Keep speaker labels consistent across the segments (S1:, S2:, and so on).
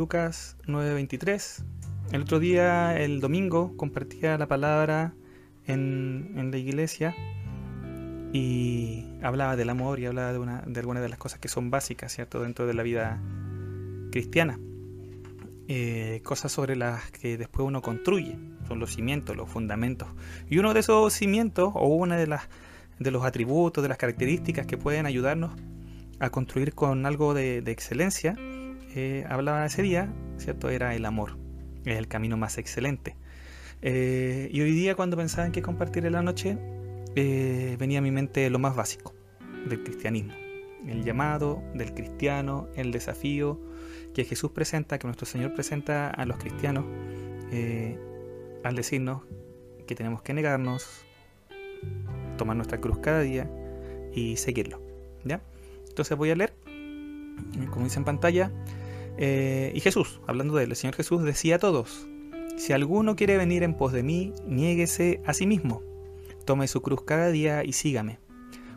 S1: Lucas 9:23. El otro día, el domingo, compartía la palabra en, la iglesia y hablaba del amor y hablaba de, una, de algunas de las cosas que son básicas, ¿cierto?, dentro de la vida cristiana. Eh, cosas sobre las que después uno construye, son los cimientos, los fundamentos. Y uno de esos cimientos, o una de, las, de los atributos, de las características que pueden ayudarnos a construir con algo de, excelencia, eh, hablaba ese día, ¿cierto? Era el amor, es el camino más excelente. Eh, y hoy día cuando pensaba en qué compartir en la noche, eh, venía a mi mente lo más básico del cristianismo. El llamado del cristiano, el desafío que Jesús presenta, que nuestro Señor presenta a los cristianos eh, al decirnos que tenemos que negarnos, tomar nuestra cruz cada día y seguirlo. ¿ya? Entonces voy a leer, como dice en pantalla, eh, y Jesús, hablando de él, el Señor Jesús decía a todos, si alguno quiere venir en pos de mí, niéguese a sí mismo tome su cruz cada día y sígame.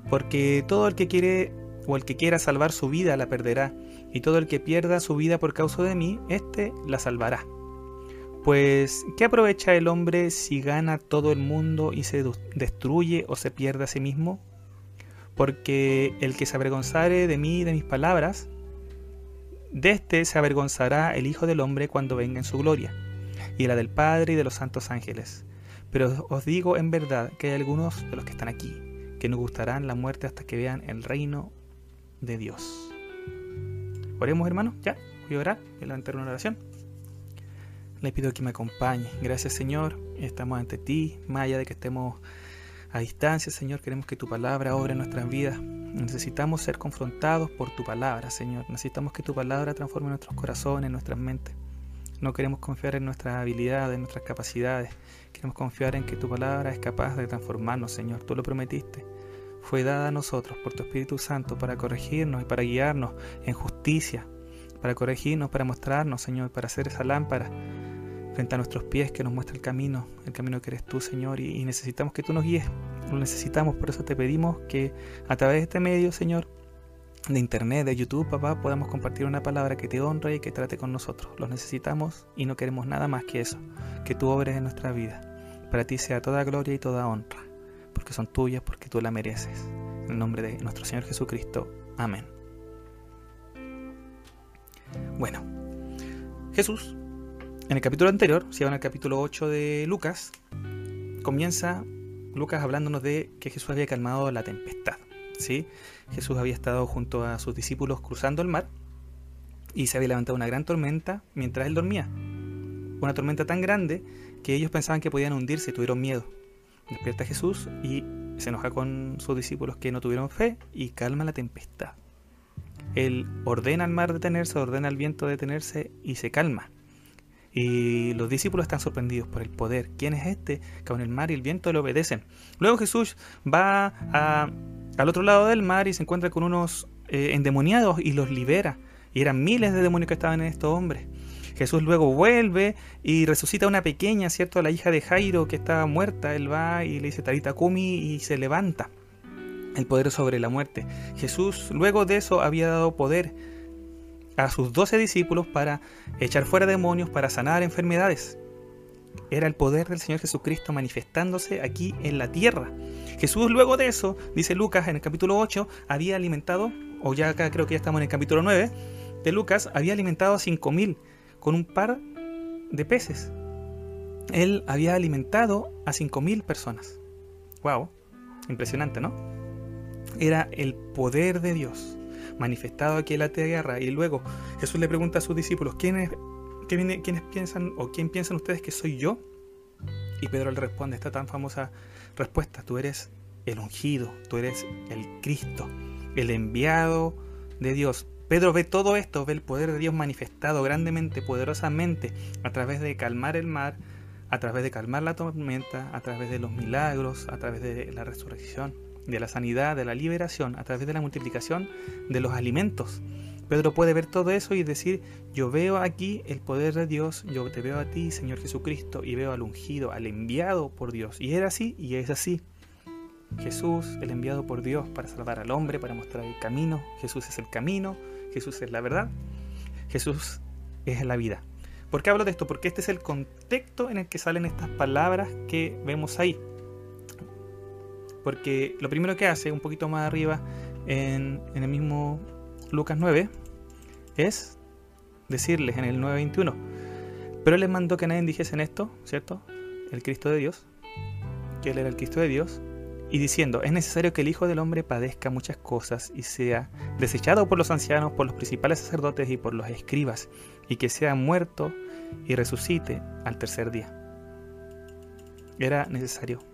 S1: Porque todo el que quiere o el que quiera salvar su vida la perderá, y todo el que pierda su vida por causa de mí, éste la salvará. Pues, ¿qué aprovecha el hombre si gana todo el mundo y se destruye o se pierde a sí mismo? Porque el que se avergonzare de mí y de mis palabras, de éste se avergonzará el Hijo del Hombre cuando venga en su gloria, y la del Padre y de los santos ángeles. Pero os digo en verdad que hay algunos de los que están aquí que no gustarán la muerte hasta que vean el reino de Dios. Oremos, hermanos, ya, voy a orar, voy a levantar una oración. Le pido que me acompañe. Gracias, Señor. Estamos ante ti, más allá de que estemos a distancia, Señor. Queremos que tu palabra obre en nuestras vidas. Necesitamos ser confrontados por tu palabra, Señor. Necesitamos que tu palabra transforme nuestros corazones, nuestras mentes. No queremos confiar en nuestras habilidades, en nuestras capacidades. Queremos confiar en que tu palabra es capaz de transformarnos, Señor. Tú lo prometiste. Fue dada a nosotros por tu Espíritu Santo para corregirnos y para guiarnos en justicia, para corregirnos, para mostrarnos, Señor, para hacer esa lámpara frente a nuestros pies que nos muestra el camino, el camino que eres tú, Señor, y, necesitamos que tú nos guíes. Lo necesitamos, por eso te pedimos que a través de este medio, Señor, de internet, de YouTube, papá, podamos compartir una palabra que te honre y que trate con nosotros. Los necesitamos y no queremos nada más que eso, que tú obres en nuestra vida. Para ti sea toda gloria y toda honra, porque son tuyas, porque tú la mereces. En el nombre de nuestro Señor Jesucristo. Amén. Bueno, Jesús, en el capítulo anterior, si van al capítulo 8 de Lucas, comienza Lucas hablándonos de que Jesús había calmado la tempestad. ¿sí? Jesús había estado junto a sus discípulos cruzando el mar y se había levantado una gran tormenta mientras él dormía. Una tormenta tan grande que ellos pensaban que podían hundirse y tuvieron miedo. Despierta Jesús y se enoja con sus discípulos que no tuvieron fe y calma la tempestad. Él ordena al mar detenerse, ordena al viento detenerse y se calma. Y los discípulos están sorprendidos por el poder. ¿Quién es este? Que aún el mar y el viento le obedecen. Luego Jesús va al otro lado del mar y se encuentra con unos eh, endemoniados y los libera. Y eran miles de demonios que estaban en estos hombres. Jesús luego vuelve y resucita a una pequeña, ¿cierto? A la hija de Jairo que estaba muerta. Él va y le dice Tarita Kumi y se levanta. El poder sobre la muerte. Jesús luego de eso había dado poder a sus doce discípulos para echar fuera demonios, para sanar enfermedades. Era el poder del Señor Jesucristo manifestándose aquí en la tierra. Jesús luego de eso, dice Lucas en el capítulo 8, había alimentado, o ya acá creo que ya estamos en el capítulo 9 de Lucas, había alimentado a 5.000 con un par de peces. Él había alimentado a 5.000 personas. ¡Wow! Impresionante, ¿no? Era el poder de Dios manifestado aquí en la tierra. Y luego Jesús le pregunta a sus discípulos, ¿quién es ¿quiénes piensan o quién piensan ustedes que soy yo? Y Pedro le responde esta tan famosa respuesta, tú eres el ungido, tú eres el Cristo, el enviado de Dios. Pedro ve todo esto, ve el poder de Dios manifestado grandemente, poderosamente, a través de calmar el mar, a través de calmar la tormenta, a través de los milagros, a través de la resurrección, de la sanidad, de la liberación, a través de la multiplicación de los alimentos. Pedro puede ver todo eso y decir, yo veo aquí el poder de Dios, yo te veo a ti, Señor Jesucristo, y veo al ungido, al enviado por Dios. Y era así y es así. Jesús, el enviado por Dios para salvar al hombre, para mostrar el camino. Jesús es el camino, Jesús es la verdad. Jesús es la vida. ¿Por qué hablo de esto? Porque este es el contexto en el que salen estas palabras que vemos ahí. Porque lo primero que hace, un poquito más arriba, en, el mismo Lucas 9, es decirles en el 9.21, pero les mandó que nadie dijese en esto, ¿cierto? El Cristo de Dios, que él era el Cristo de Dios, y diciendo, es necesario que el Hijo del Hombre padezca muchas cosas y sea desechado por los ancianos, por los principales sacerdotes y por los escribas, y que sea muerto y resucite al tercer día. Era necesario.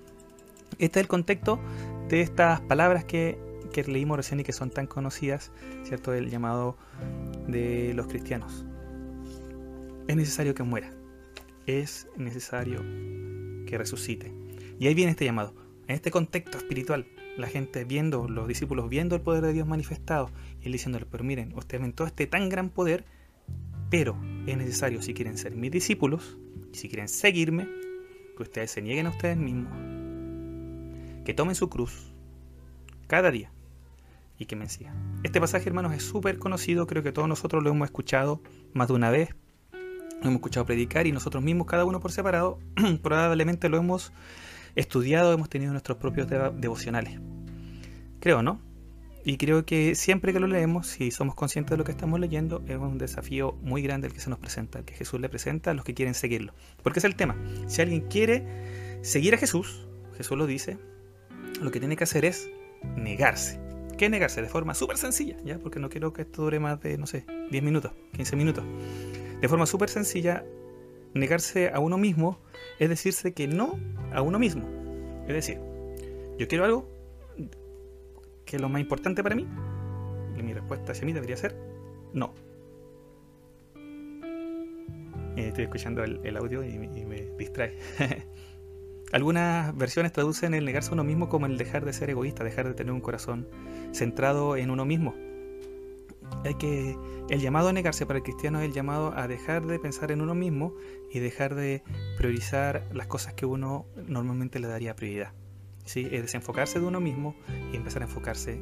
S1: Este es el contexto de estas palabras que, que leímos recién y que son tan conocidas, ¿cierto? El llamado de los cristianos. Es necesario que muera. Es necesario que resucite. Y ahí viene este llamado. En este contexto espiritual, la gente viendo, los discípulos viendo el poder de Dios manifestado y diciéndole, pero miren, ustedes ven todo este tan gran poder, pero es necesario si quieren ser mis discípulos si quieren seguirme, que ustedes se nieguen a ustedes mismos, que tomen su cruz cada día y que me sigan. Este pasaje, hermanos, es súper conocido, creo que todos nosotros lo hemos escuchado más de una vez, lo hemos escuchado predicar y nosotros mismos, cada uno por separado, probablemente lo hemos estudiado, hemos tenido nuestros propios devocionales. Creo, ¿no? Y creo que siempre que lo leemos, si somos conscientes de lo que estamos leyendo, es un desafío muy grande el que se nos presenta, el que Jesús le presenta a los que quieren seguirlo. Porque es el tema. Si alguien quiere seguir a Jesús, Jesús lo dice, lo que tiene que hacer es negarse. ¿Qué negarse? De forma súper sencilla, ¿ya? Porque no quiero que esto dure más de, no sé, 10 minutos, 15 minutos. De forma súper sencilla, negarse a uno mismo es decirse que no a uno mismo. Es decir, yo quiero algo, ¿Qué es lo más importante para mí? Y mi respuesta hacia mí debería ser no. Eh, estoy escuchando el, audio y, me distrae. Algunas versiones traducen el negarse a uno mismo como el dejar de ser egoísta, dejar de tener un corazón centrado en uno mismo. Hay que el llamado a negarse para el cristiano es el llamado a dejar de pensar en uno mismo y dejar de priorizar las cosas que uno normalmente le daría prioridad. ¿sí? es desenfocarse de uno mismo y empezar a enfocarse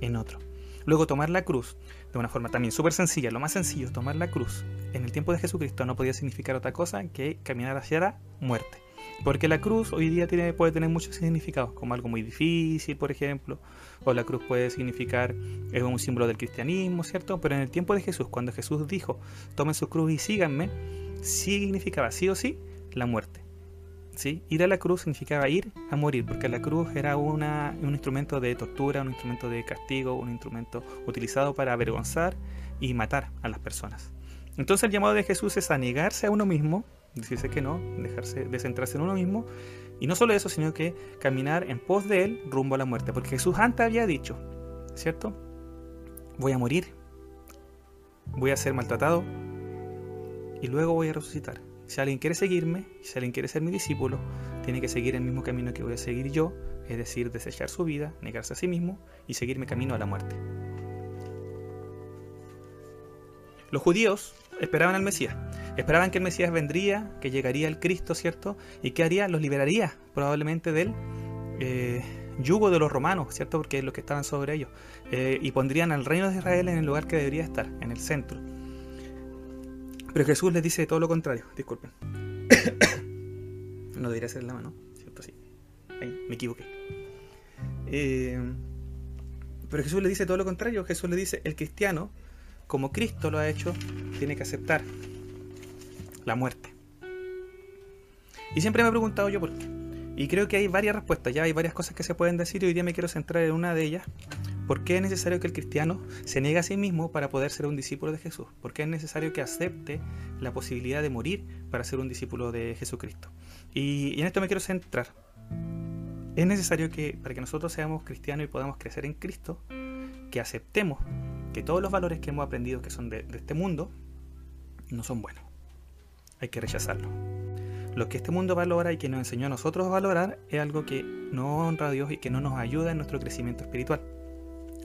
S1: en otro. Luego tomar la cruz de una forma también súper sencilla, lo más sencillo tomar la cruz. En el tiempo de Jesucristo no podía significar otra cosa que caminar hacia la muerte. Porque la cruz hoy día puede tener muchos significados, como algo muy difícil, por ejemplo, o la cruz puede significar, es un símbolo del cristianismo, ¿cierto? Pero en el tiempo de Jesús, cuando Jesús dijo, tomen su cruz y síganme, significaba sí o sí la muerte. Ir a la cruz significaba ir a morir, porque la cruz era una, un instrumento de tortura, un instrumento de castigo, un instrumento utilizado para avergonzar y matar a las personas. Entonces el llamado de Jesús es a negarse a uno mismo, decirse que no, dejarse de centrarse en uno mismo, y no solo eso, sino que caminar en pos de él rumbo a la muerte, porque Jesús antes había dicho, ¿cierto? Voy a morir, voy a ser maltratado y luego voy a resucitar. Si alguien quiere seguirme, si alguien quiere ser mi discípulo, tiene que seguir el mismo camino que voy a seguir yo, es decir, desechar su vida, negarse a sí mismo y seguir mi camino a la muerte. Los judíos esperaban al Mesías, esperaban que el Mesías vendría, que llegaría el Cristo, ¿cierto? Y que haría, los liberaría probablemente del eh, yugo de los romanos, ¿cierto? Porque es lo que estaban sobre ellos. Eh, y pondrían al reino de Israel en el lugar que debería estar, en el centro. Pero Jesús les dice todo lo contrario, disculpen. no debería ser la mano, ¿cierto? Sí. Ahí, me equivoqué. Eh, pero Jesús le dice todo lo contrario. Jesús le dice, el cristiano, como Cristo lo ha hecho, tiene que aceptar la muerte. Y siempre me he preguntado yo por qué. Y creo que hay varias respuestas, ya hay varias cosas que se pueden decir y hoy día me quiero centrar en una de ellas, ¿Por qué es necesario que el cristiano se niegue a sí mismo para poder ser un discípulo de Jesús? ¿Por qué es necesario que acepte la posibilidad de morir para ser un discípulo de Jesucristo? Y, en esto me quiero centrar. Es necesario que para que nosotros seamos cristianos y podamos crecer en Cristo, que aceptemos que todos los valores que hemos aprendido que son de, este mundo no son buenos. Hay que rechazarlo. Lo que este mundo valora y que nos enseñó a nosotros a valorar es algo que no honra a Dios y que no nos ayuda en nuestro crecimiento espiritual.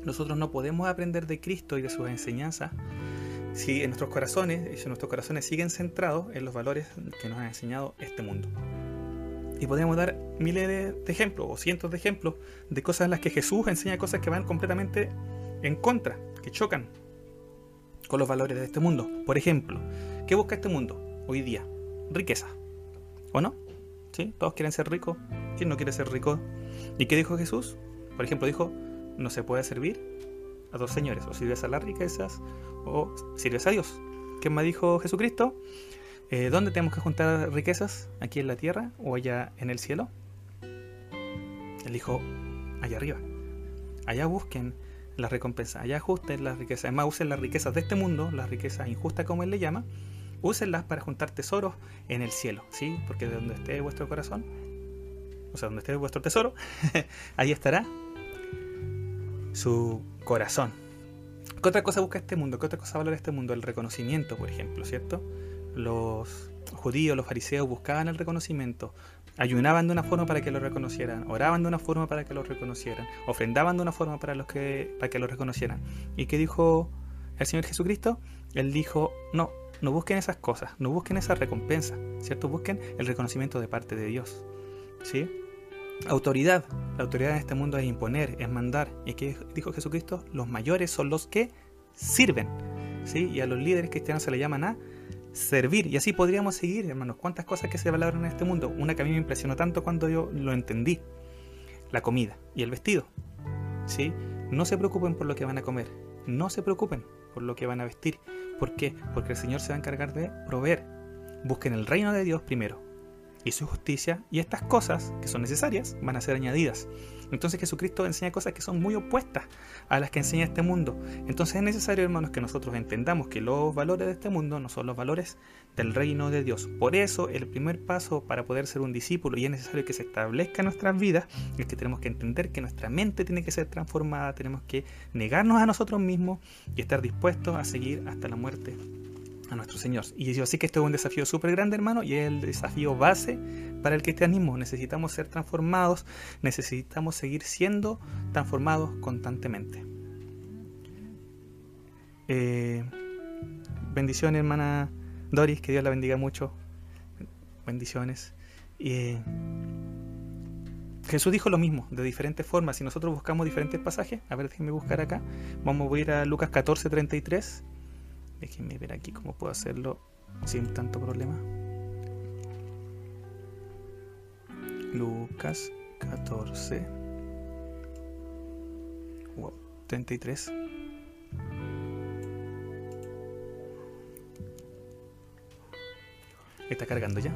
S1: Nosotros no podemos aprender de Cristo y de sus enseñanzas si en nuestros corazones, si nuestros corazones siguen centrados en los valores que nos ha enseñado este mundo. Y podemos dar miles de, ejemplos o cientos de ejemplos de cosas en las que Jesús enseña cosas que van completamente en contra, chocan con los valores de este mundo. Por ejemplo, ¿qué busca este mundo hoy día? Riqueza. ¿O no? ¿Sí? Todos quieren ser ricos. ¿Quién no quiere ser rico? ¿Y qué dijo Jesús? Por ejemplo, dijo, no se puede servir a dos señores. O sirves a las riquezas o sirves a Dios. ¿Qué más dijo Jesucristo? Eh, ¿Dónde tenemos que juntar riquezas? ¿Aquí en la tierra o allá en el cielo? Él dijo, allá arriba. Allá busquen las recompensas, allá ajusten las riquezas. Además, usen las riquezas de este mundo, las riquezas injustas como él le llama, úsenlas para juntar tesoros en el cielo, ¿sí? Porque de donde esté vuestro corazón, o sea, donde esté vuestro tesoro, ahí estará su corazón. ¿Qué otra cosa busca este mundo? ¿Qué otra cosa valora este mundo? El reconocimiento, por ejemplo, ¿cierto? Los judíos, los fariseos buscaban el reconocimiento, ayunaban de una forma para que lo reconocieran, oraban de una forma para que lo reconocieran, ofrendaban de una forma para, los que, para que lo reconocieran. ¿Y qué dijo el Señor Jesucristo? Él dijo, no, no busquen esas cosas, no busquen esa recompensa, ¿cierto? Busquen el reconocimiento de parte de Dios, ¿sí? Autoridad. La autoridad en este mundo es imponer, es mandar. ¿Y qué dijo Jesucristo? Los mayores son los que sirven, ¿sí? Y a los líderes cristianos se le llaman a servir. Y así podríamos seguir, hermanos. Cuántas cosas que se valoran en este mundo. Una que a mí me impresionó tanto cuando yo lo entendí. La comida y el vestido. ¿Sí? No se preocupen por lo que van a comer. No se preocupen por lo que van a vestir. ¿Por qué? Porque el Señor se va a encargar de proveer. Busquen el reino de Dios primero y su justicia, y estas cosas que son necesarias van a ser añadidas. Entonces Jesucristo enseña cosas que son muy opuestas a las que enseña este mundo. Entonces es necesario, hermanos, que nosotros entendamos que los valores de este mundo no son los valores del reino de Dios. Por eso el primer paso para poder ser un discípulo y es necesario que se establezca en nuestras vidas es que tenemos que entender que nuestra mente tiene que ser transformada, tenemos que negarnos a nosotros mismos y estar dispuestos a seguir hasta la muerte a nuestro Señor. Y yo sé que esto es un desafío súper grande, hermano, y es el desafío base para el cristianismo. Necesitamos ser transformados, necesitamos seguir siendo transformados constantemente. Eh, bendiciones, hermana Doris, que Dios la bendiga mucho. Bendiciones. Eh, Jesús dijo lo mismo, de diferentes formas. Si nosotros buscamos diferentes pasajes, a ver, déjenme buscar acá. Vamos a ir a Lucas 14, 33. Déjenme ver aquí cómo puedo hacerlo sin tanto problema. Lucas 14. Wow, 33. Está cargando ya.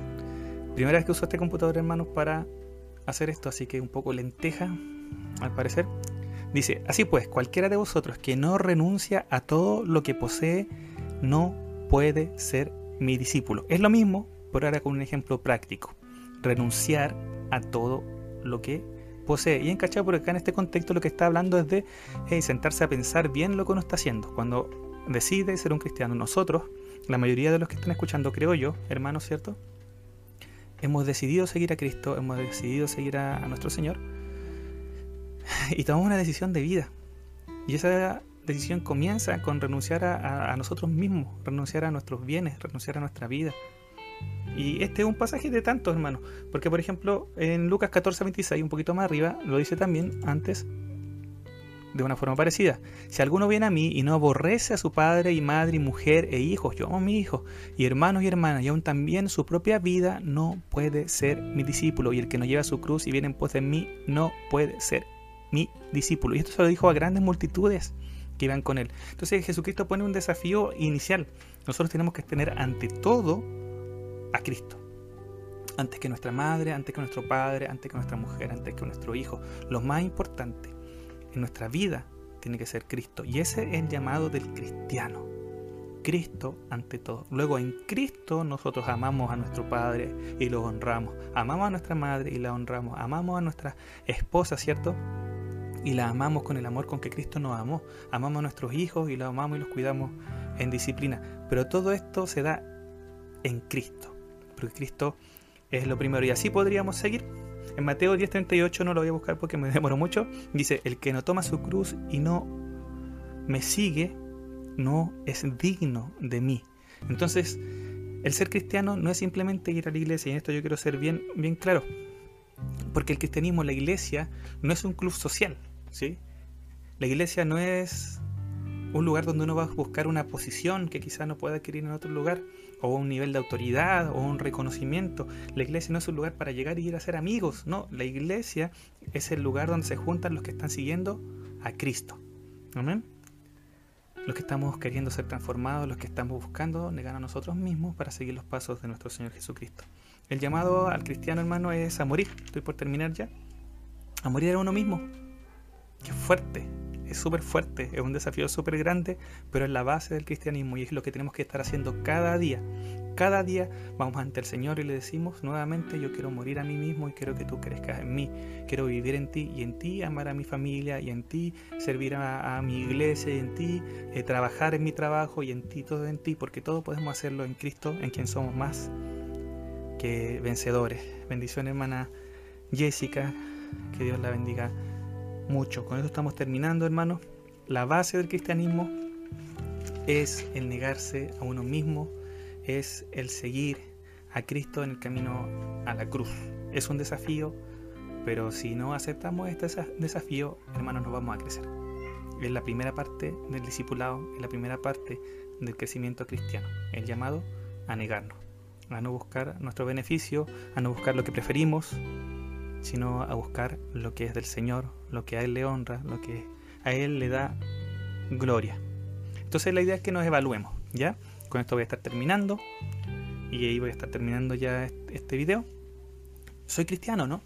S1: Primera vez que uso este computador, hermanos, para hacer esto, así que un poco lenteja, al parecer. Dice, así pues, cualquiera de vosotros que no renuncia a todo lo que posee, no puede ser mi discípulo. Es lo mismo, pero ahora con un ejemplo práctico. Renunciar a todo lo que posee. Y en por acá en este contexto lo que está hablando es de sentarse a pensar bien lo que uno está haciendo. Cuando decide ser un cristiano, nosotros, la mayoría de los que están escuchando, creo yo, hermanos, ¿cierto? Hemos decidido seguir a Cristo, hemos decidido seguir a, a nuestro Señor y tomamos una decisión de vida. Y esa decisión comienza con renunciar a, nosotros mismos, renunciar a nuestros bienes, renunciar a nuestra vida. Y este es un pasaje de tantos, hermanos. Porque, por ejemplo, en Lucas 14, 26, un poquito más arriba, lo dice también antes de una forma parecida. Si alguno viene a mí y no aborrece a su padre y madre y mujer e hijos, yo amo a mi hijo, y hermanos y hermanas, y aún también su propia vida, no puede ser mi discípulo. Y el que no lleva su cruz y viene en pos de mí, no puede ser mi discípulo. Y esto se lo dijo a grandes multitudes que iban con él. Entonces Jesucristo pone un desafío inicial. Nosotros tenemos que tener ante todo a Cristo. Antes que nuestra madre, antes que nuestro padre, antes que nuestra mujer, antes que nuestro hijo. Lo más importante en nuestra vida tiene que ser Cristo. Y ese es el llamado del cristiano. Cristo ante todo. Luego en Cristo nosotros amamos a nuestro Padre y lo honramos. Amamos a nuestra madre y la honramos. Amamos a nuestra esposa, ¿cierto? Y la amamos con el amor con que Cristo nos amó. Amamos a nuestros hijos y los amamos y los cuidamos en disciplina. Pero todo esto se da en Cristo, porque Cristo es lo primero. Y así podríamos seguir. En Mateo 10:38 no lo voy a buscar porque me demoro mucho. Dice, el que no toma su cruz y no me sigue, no es digno de mí. Entonces, el ser cristiano no es simplemente ir a la iglesia, y en esto yo quiero ser bien, bien claro. Porque el cristianismo, la iglesia, no es un club social, ¿sí? La iglesia no es un lugar donde uno va a buscar una posición que quizás no pueda adquirir en otro lugar, o un nivel de autoridad, o un reconocimiento. La iglesia no es un lugar para llegar y ir a ser amigos, no, la iglesia es el lugar donde se juntan los que están siguiendo a Cristo. Amén. Los que estamos queriendo ser transformados, los que estamos buscando negar a nosotros mismos para seguir los pasos de nuestro Señor Jesucristo. El llamado al cristiano hermano es a morir. Estoy por terminar ya. A morir a uno mismo. Qué fuerte, es súper fuerte, es un desafío súper grande, pero es la base del cristianismo y es lo que tenemos que estar haciendo cada día. Cada día vamos ante el Señor y le decimos nuevamente, yo quiero morir a mí mismo y quiero que tú crezcas en mí. Quiero vivir en ti y en ti amar a mi familia y en ti servir a, mi iglesia y en ti eh, trabajar en mi trabajo y en ti todo en ti, porque todo podemos hacerlo en Cristo, en quien somos más que vencedores. Bendiciones hermana Jessica, que Dios la bendiga mucho. Con eso estamos terminando, hermanos. La base del cristianismo es el negarse a uno mismo, es el seguir a Cristo en el camino a la cruz. Es un desafío, pero si no aceptamos este desafío, hermanos, no vamos a crecer. Es la primera parte del discipulado, es la primera parte del crecimiento cristiano, el llamado a negarnos, a no buscar nuestro beneficio, a no buscar lo que preferimos, sino a buscar lo que es del Señor, lo que a Él le honra, lo que a Él le da gloria. Entonces la idea es que nos evaluemos, ¿ya? Con esto voy a estar terminando y ahí voy a estar terminando ya este video. ¿Soy cristiano, no?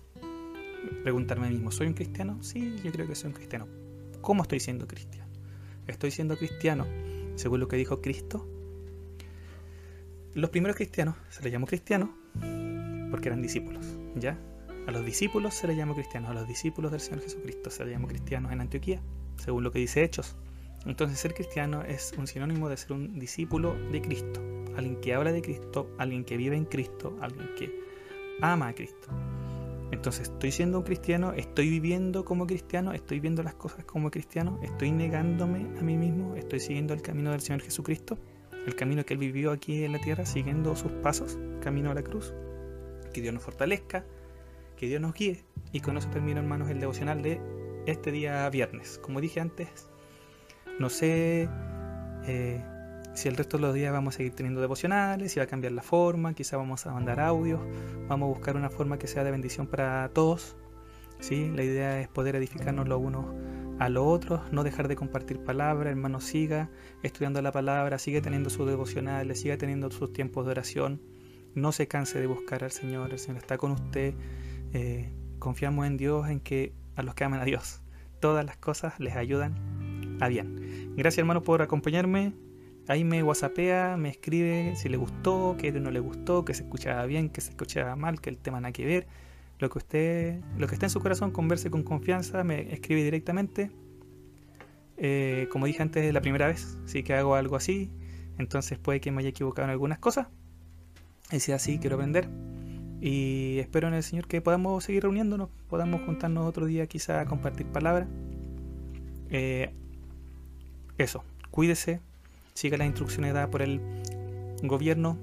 S1: Preguntarme mismo, ¿soy un cristiano? Sí, yo creo que soy un cristiano. ¿Cómo estoy siendo cristiano? ¿Estoy siendo cristiano según lo que dijo Cristo? Los primeros cristianos se les llamó cristianos porque eran discípulos, ¿ya? A los discípulos se les llama cristianos, a los discípulos del Señor Jesucristo se les llama cristianos en Antioquía, según lo que dice Hechos. Entonces ser cristiano es un sinónimo de ser un discípulo de Cristo, alguien que habla de Cristo, alguien que vive en Cristo, alguien que ama a Cristo. Entonces, ¿estoy siendo un cristiano? ¿Estoy viviendo como cristiano? ¿Estoy viendo las cosas como cristiano? ¿Estoy negándome a mí mismo? ¿Estoy siguiendo el camino del Señor Jesucristo? ¿El camino que Él vivió aquí en la tierra, siguiendo sus pasos, camino a la cruz? Que Dios nos fortalezca, que Dios nos guíe. Y con eso termino, hermanos, el devocional de este día viernes. Como dije antes, no sé eh, si el resto de los días vamos a seguir teniendo devocionales, si va a cambiar la forma, quizá vamos a mandar audios, vamos a buscar una forma que sea de bendición para todos. ¿sí? La idea es poder edificarnos los unos a los otros, no dejar de compartir palabra, hermano, siga estudiando la palabra, sigue teniendo sus devocionales, siga teniendo sus tiempos de oración, no se canse de buscar al Señor, el Señor está con usted, eh, confiamos en Dios, en que a los que aman a Dios, todas las cosas les ayudan a bien. Gracias hermano por acompañarme. Ahí me whatsappea, me escribe si le gustó, que no le gustó, que se escuchaba bien, que se escuchaba mal, que el tema nada que ver. Lo que usted, lo que esté en su corazón, converse con confianza, me escribe directamente. Eh, como dije antes, es la primera vez, sí que hago algo así, entonces puede que me haya equivocado en algunas cosas. Y si así, quiero aprender. Y espero en el Señor que podamos seguir reuniéndonos, podamos juntarnos otro día quizá a compartir palabras. Eh, eso, cuídese, siga las instrucciones dadas por el gobierno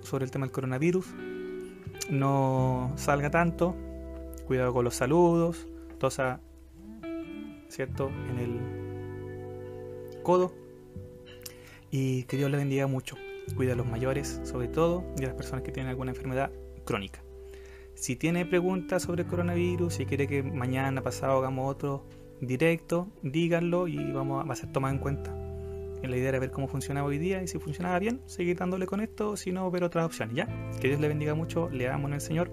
S1: sobre el tema del coronavirus. No salga tanto, cuidado con los saludos, tosa, ¿cierto? En el codo. Y que Dios le bendiga mucho. Cuida a los mayores, sobre todo, y a las personas que tienen alguna enfermedad crónica. Si tiene preguntas sobre coronavirus, si quiere que mañana, pasado hagamos otro directo, díganlo y vamos a, va a ser tomado en cuenta. La idea era ver cómo funcionaba hoy día y si funcionaba bien, seguir dándole con esto, si no, ver otras opciones. ¿Ya? Que Dios le bendiga mucho, le amo en el Señor.